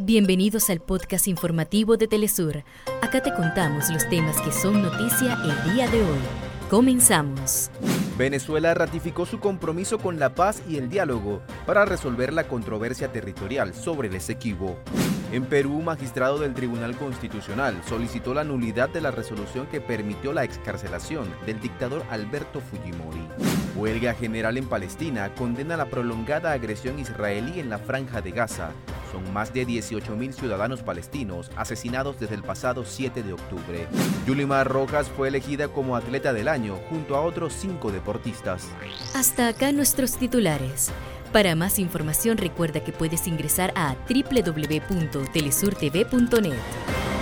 Bienvenidos al podcast informativo de Telesur. Acá te contamos los temas que son noticia el día de hoy. Comenzamos. Venezuela ratificó su compromiso con la paz y el diálogo para resolver la controversia territorial sobre el Esequibo. En Perú, magistrado del Tribunal Constitucional solicitó la nulidad de la resolución que permitió la excarcelación del dictador Alberto Fujimori. Huelga general en Palestina condena la prolongada agresión israelí en la franja de Gaza son más de 18.000 ciudadanos palestinos asesinados desde el pasado 7 de octubre. Yulimar Rojas fue elegida como atleta del año junto a otros cinco deportistas. Hasta acá nuestros titulares. Para más información recuerda que puedes ingresar a www.telesurtv.net.